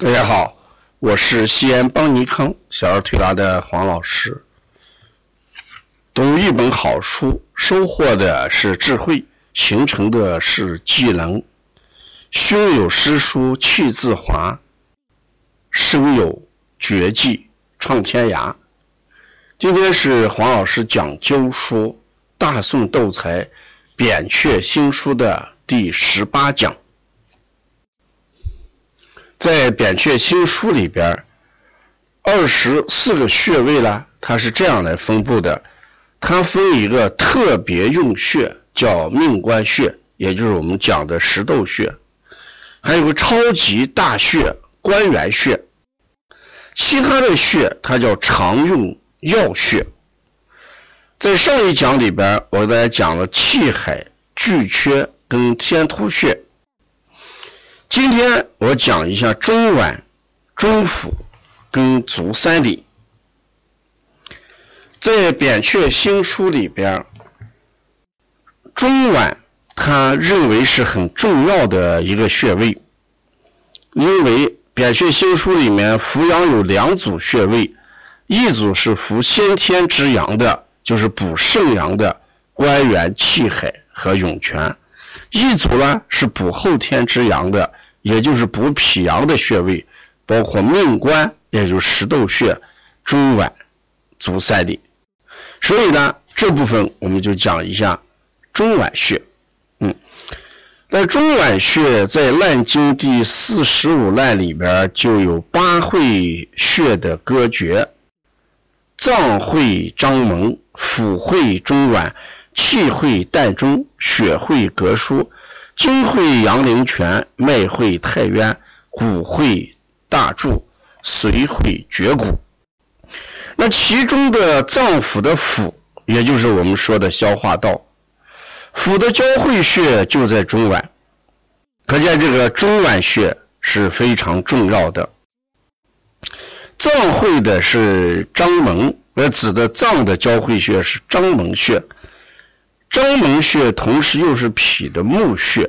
大家好，我是西安邦尼康小儿推拿的黄老师。读一本好书，收获的是智慧，形成的是技能。胸有诗书气自华，身有绝技创天涯。今天是黄老师讲灸书《大宋斗才扁鹊新书》的第十八讲。在扁鹊新书里边，二十四个穴位呢，它是这样来分布的。它分一个特别用穴，叫命关穴，也就是我们讲的石斗穴；还有个超级大穴关元穴。其他的穴，它叫常用要穴。在上一讲里边，我给大家讲了气海、巨阙跟天突穴。今天我讲一下中脘、中府跟足三里。在扁鹊新书里边，中脘他认为是很重要的一个穴位，因为扁鹊新书里面扶阳有两组穴位，一组是扶先天之阳的，就是补肾阳的关元、气海和涌泉。一组呢是补后天之阳的，也就是补脾阳的穴位，包括命关，也就是石斗穴、中脘、足三里。所以呢，这部分我们就讲一下中脘穴。嗯，那中脘穴在《烂经》第四十五烂里边就有八会穴的歌诀：脏会章门，腑会中脘。气会膻中，血会膈腧，精会阳陵泉，脉会太渊，骨会大柱，髓会绝骨。那其中的脏腑的腑，也就是我们说的消化道，腑的交汇穴就在中脘，可见这个中脘穴是非常重要的。脏会的是章门，那指的脏的交汇穴是章门穴。章门穴同时又是脾的募穴，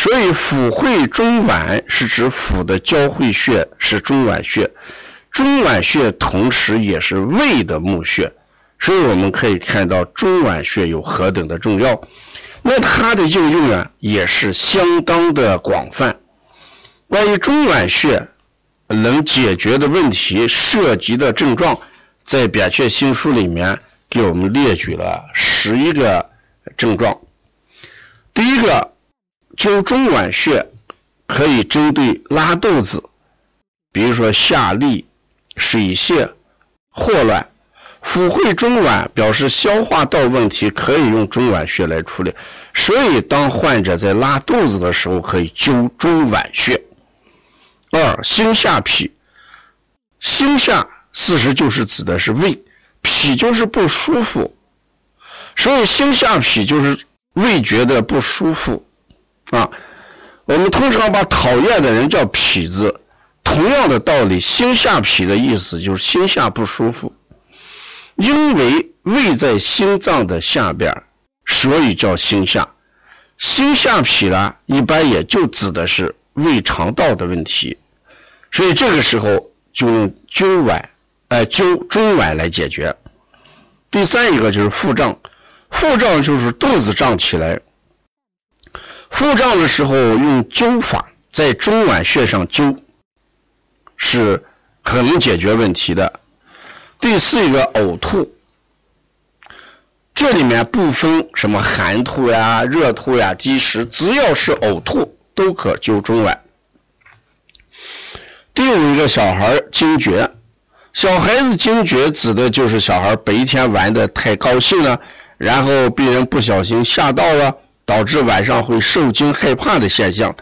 所以腑会中脘是指腑的交汇穴是中脘穴，中脘穴同时也是胃的募穴，所以我们可以看到中脘穴有何等的重要。那它的应用啊也是相当的广泛。关于中脘穴能解决的问题涉及的症状，在《扁鹊新书》里面给我们列举了十一个。症状，第一个，灸中脘穴可以针对拉肚子，比如说下痢、水泄、霍乱。腑会中脘表示消化道问题，可以用中脘穴来处理。所以，当患者在拉肚子的时候，可以灸中脘穴。二，心下痞，心下事实就是指的是胃，脾就是不舒服。所以心下痞就是胃觉得不舒服啊。我们通常把讨厌的人叫痞子，同样的道理，心下痞的意思就是心下不舒服。因为胃在心脏的下边，所以叫心下。心下痞呢，一般也就指的是胃肠道的问题。所以这个时候就用灸脘，呃，灸中脘来解决。第三一个就是腹胀。腹胀就是肚子胀起来，腹胀的时候用灸法在中脘穴上灸，是很能解决问题的。第四一个呕吐，这里面不分什么寒吐呀、热吐呀、积食，只要是呕吐都可灸中脘。第五一个小孩惊厥，小孩子惊厥指的就是小孩白天玩的太高兴了。然后病人不小心吓到了，导致晚上会受惊害怕的现象。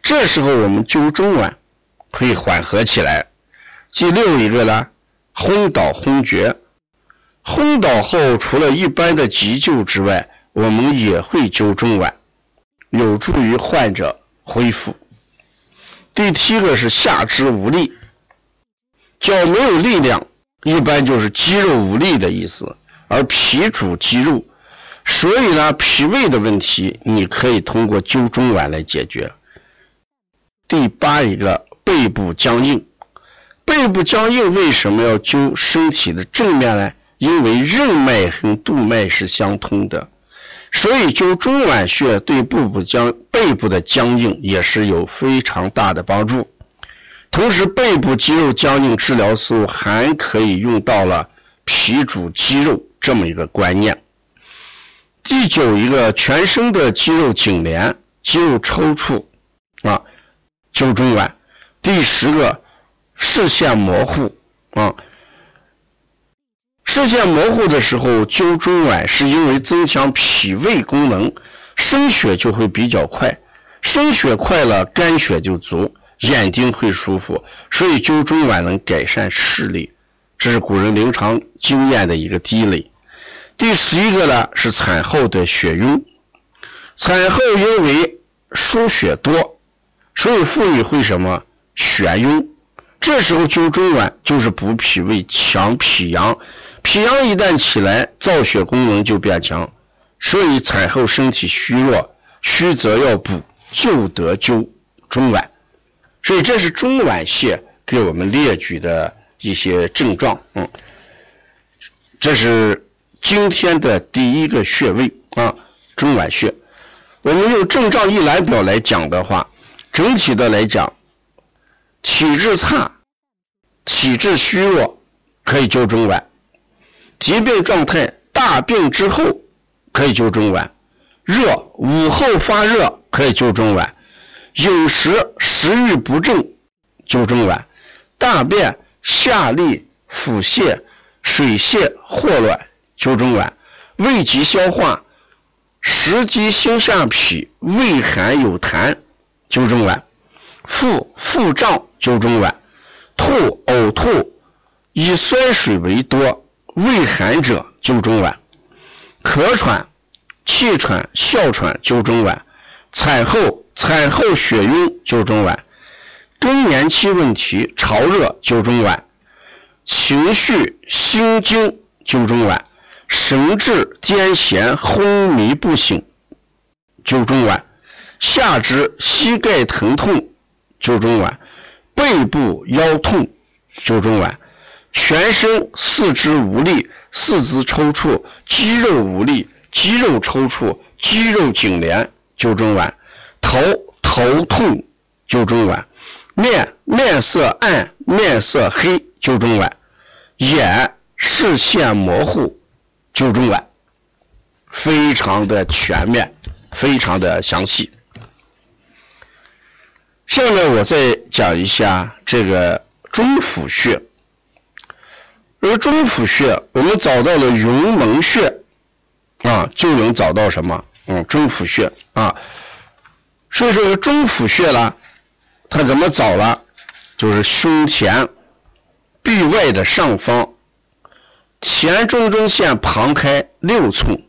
这时候我们灸中脘，可以缓和起来。第六一个呢，昏倒昏厥。昏倒后除了一般的急救之外，我们也会灸中脘，有助于患者恢复。第七个是下肢无力，脚没有力量，一般就是肌肉无力的意思。而脾主肌肉，所以呢，脾胃的问题你可以通过灸中脘来解决。第八一个背部僵硬。背部僵硬为什么要灸身体的正面呢？因为任脉和督脉是相通的，所以灸中脘穴对背部僵背部的僵硬也是有非常大的帮助。同时，背部肌肉僵硬治疗时候还可以用到了脾主肌肉这么一个观念。第九一个，全身的肌肉紧连、肌肉抽搐啊，灸中脘。第十个，视线模糊啊。视线模糊的时候灸中脘，是因为增强脾胃功能，生血就会比较快，生血快了，肝血就足，眼睛会舒服，所以灸中脘能改善视力，这是古人临床经验的一个积累。第十一个呢是产后的血晕，产后因为输血多，所以妇女会什么眩晕，这时候灸中脘就是补脾胃、强脾阳。脾阳一旦起来，造血功能就变强，所以产后身体虚弱，虚则要补，就得灸中脘。所以这是中脘穴给我们列举的一些症状。嗯，这是今天的第一个穴位啊，中脘穴。我们用症状一览表来讲的话，整体的来讲，体质差、体质虚弱，可以灸中脘。疾病状态大病之后可以灸中脘，热午后发热可以灸中脘，有时食欲不振灸中脘，大便下利腹泻水泄霍乱灸中脘，胃急消化食积心下痞胃寒有痰灸中脘，腹腹胀灸中脘，吐呕吐以酸水为多。胃寒者灸中脘，咳喘、气喘、哮喘灸中脘，产后产后血晕灸中脘，更年期问题潮热灸中脘，情绪心惊灸中脘，神志癫痫昏迷不醒灸中脘，下肢膝盖疼痛灸中脘，背部腰痛灸中脘。全身四肢无力、四肢抽搐、肌肉无力、肌肉抽搐、肌肉痉挛，灸中脘；头头痛，灸中脘；面面色暗、面色黑，灸中脘；眼视线模糊，灸中脘。非常的全面，非常的详细。下面我再讲一下这个中府穴。而中府穴，我们找到了云门穴，啊，就能找到什么？嗯，中府穴啊。所以说中府穴呢，它怎么找呢？就是胸前臂外的上方，前中中线旁开六寸，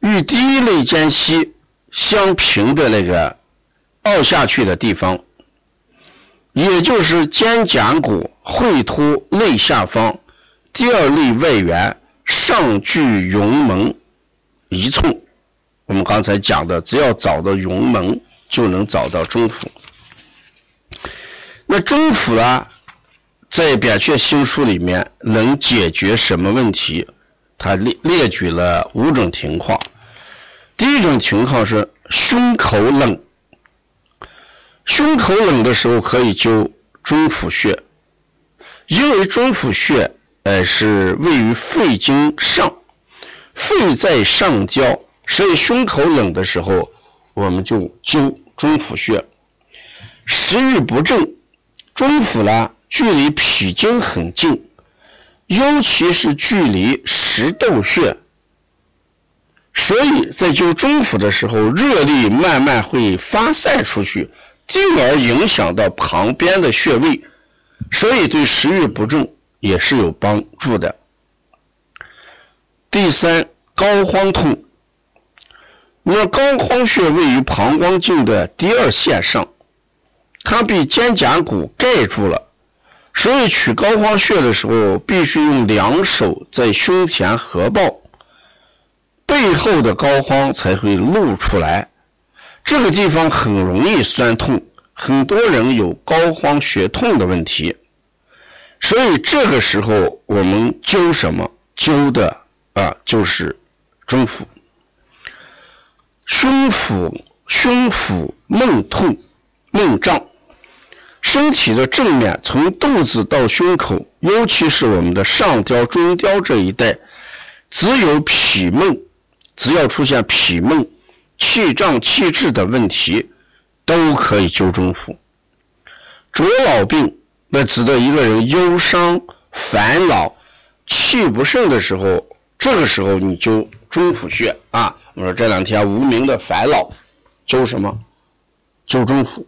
与第一肋间隙相平的那个凹下去的地方。也就是肩胛骨会突肋下方第二肋外缘上距云门一寸。我们刚才讲的，只要找到云门，就能找到中府。那中府啊，在《扁鹊心书》里面能解决什么问题？他列列举了五种情况。第一种情况是胸口冷。胸口冷的时候可以灸中府穴，因为中府穴呃是位于肺经上，肺在上焦，所以胸口冷的时候我们就灸中府穴。食欲不振，中府呢距离脾经很近，尤其是距离食窦穴，所以在灸中府的时候，热力慢慢会发散出去。进而影响到旁边的穴位，所以对食欲不振也是有帮助的。第三，膏肓痛。那么膏肓穴位于膀胱经的第二线上，它被肩胛骨盖住了，所以取膏肓穴的时候，必须用两手在胸前合抱，背后的膏肓才会露出来。这个地方很容易酸痛，很多人有膏肓血痛的问题，所以这个时候我们灸什么？灸的啊就是中府。胸腹胸腹闷痛闷胀，身体的正面从肚子到胸口，尤其是我们的上雕、中雕这一带，只有脾闷，只要出现脾闷、气胀气滞的问题。都可以灸中府。着老病，那指的一个人忧伤、烦恼、气不盛的时候，这个时候你灸中府穴啊。我说这两天无名的烦恼，灸什么？灸中府。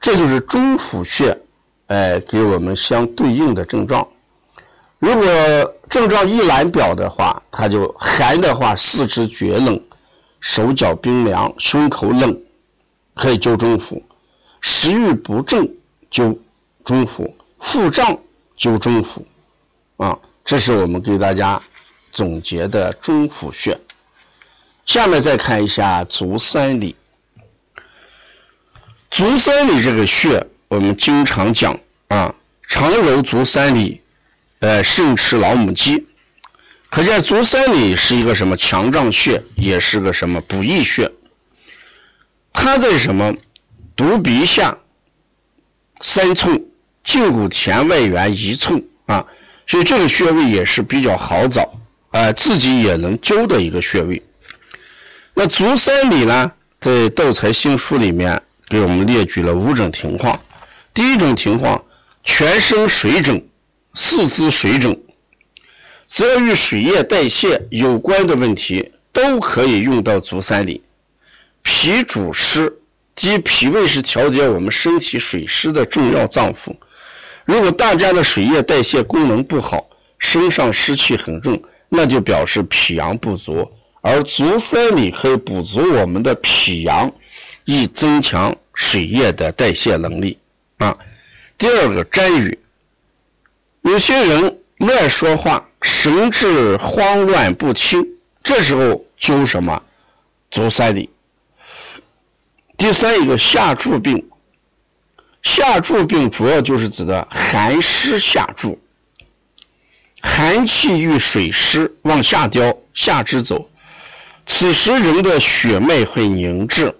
这就是中府穴，哎，给我们相对应的症状。如果症状一览表的话，它就寒的话，四肢厥冷，手脚冰凉，胸口冷。可以灸中府，食欲不振灸中府，腹胀灸中府，啊，这是我们给大家总结的中府穴。下面再看一下足三里。足三里这个穴，我们经常讲啊，常揉足三里，呃，胜吃老母鸡。可见足三里是一个什么强壮穴，也是个什么补益穴。它在什么？犊鼻下三寸，胫骨前外缘一寸啊，所以这个穴位也是比较好找啊，自己也能灸的一个穴位。那足三里呢，在《道财新书》里面给我们列举了五种情况。第一种情况，全身水肿、四肢水肿，只要与水液代谢有关的问题，都可以用到足三里。脾主湿，即脾胃是调节我们身体水湿的重要脏腑。如果大家的水液代谢功能不好，身上湿气很重，那就表示脾阳不足。而足三里可以补足我们的脾阳，以增强水液的代谢能力。啊，第二个沾雨，有些人乱说话，神志慌乱不清，这时候灸什么？足三里。第三一个下注病，下注病主要就是指的寒湿下注，寒气遇水湿往下掉，下肢走，此时人的血脉会凝滞，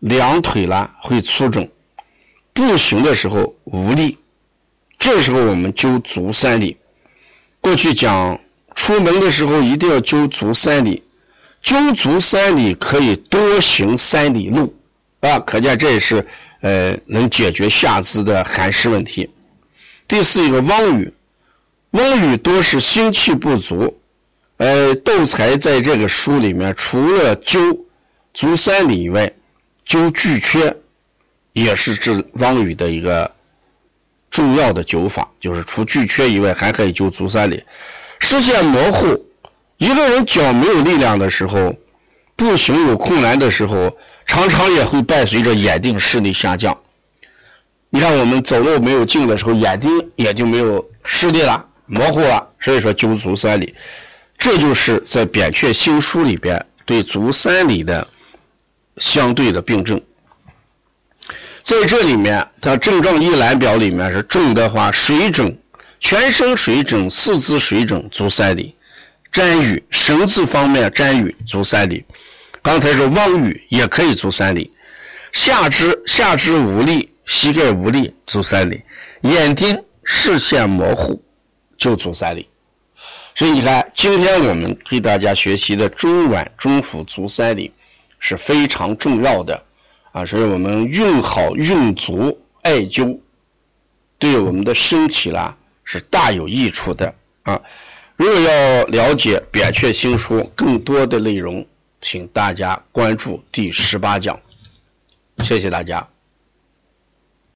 两腿呢会粗肿，步行的时候无力，这时候我们灸足三里。过去讲出门的时候一定要灸足三里，灸足三里可以多行三里路。啊，可见这也是，呃，能解决下肢的寒湿问题。第四一个汪雨，汪雨多是心气不足，呃，窦财在这个书里面除了灸足三里以外，灸巨阙也是治汪雨的一个重要的灸法，就是除巨阙以外，还可以灸足三里。视线模糊，一个人脚没有力量的时候，步行有困难的时候。常常也会伴随着眼定视力下降。你看，我们走路没有劲的时候，眼睛也就没有视力了，模糊了。所以说，灸足三里，这就是在《扁鹊新书》里边对足三里的相对的病症。在这里面，它症状一览表里面是重的话，水肿，全身水肿，四肢水肿，足三里；沾雨，神志方面沾雨，足三里。刚才是望雨也可以足三里，下肢下肢无力，膝盖无力，足三里；眼睛视线模糊，就足三里。所以你看，今天我们给大家学习的中脘、中府、足三里是非常重要的啊！所以我们用好用足艾灸，对我们的身体啦是大有益处的啊！如果要了解《扁鹊新书》更多的内容，请大家关注第十八讲，谢谢大家。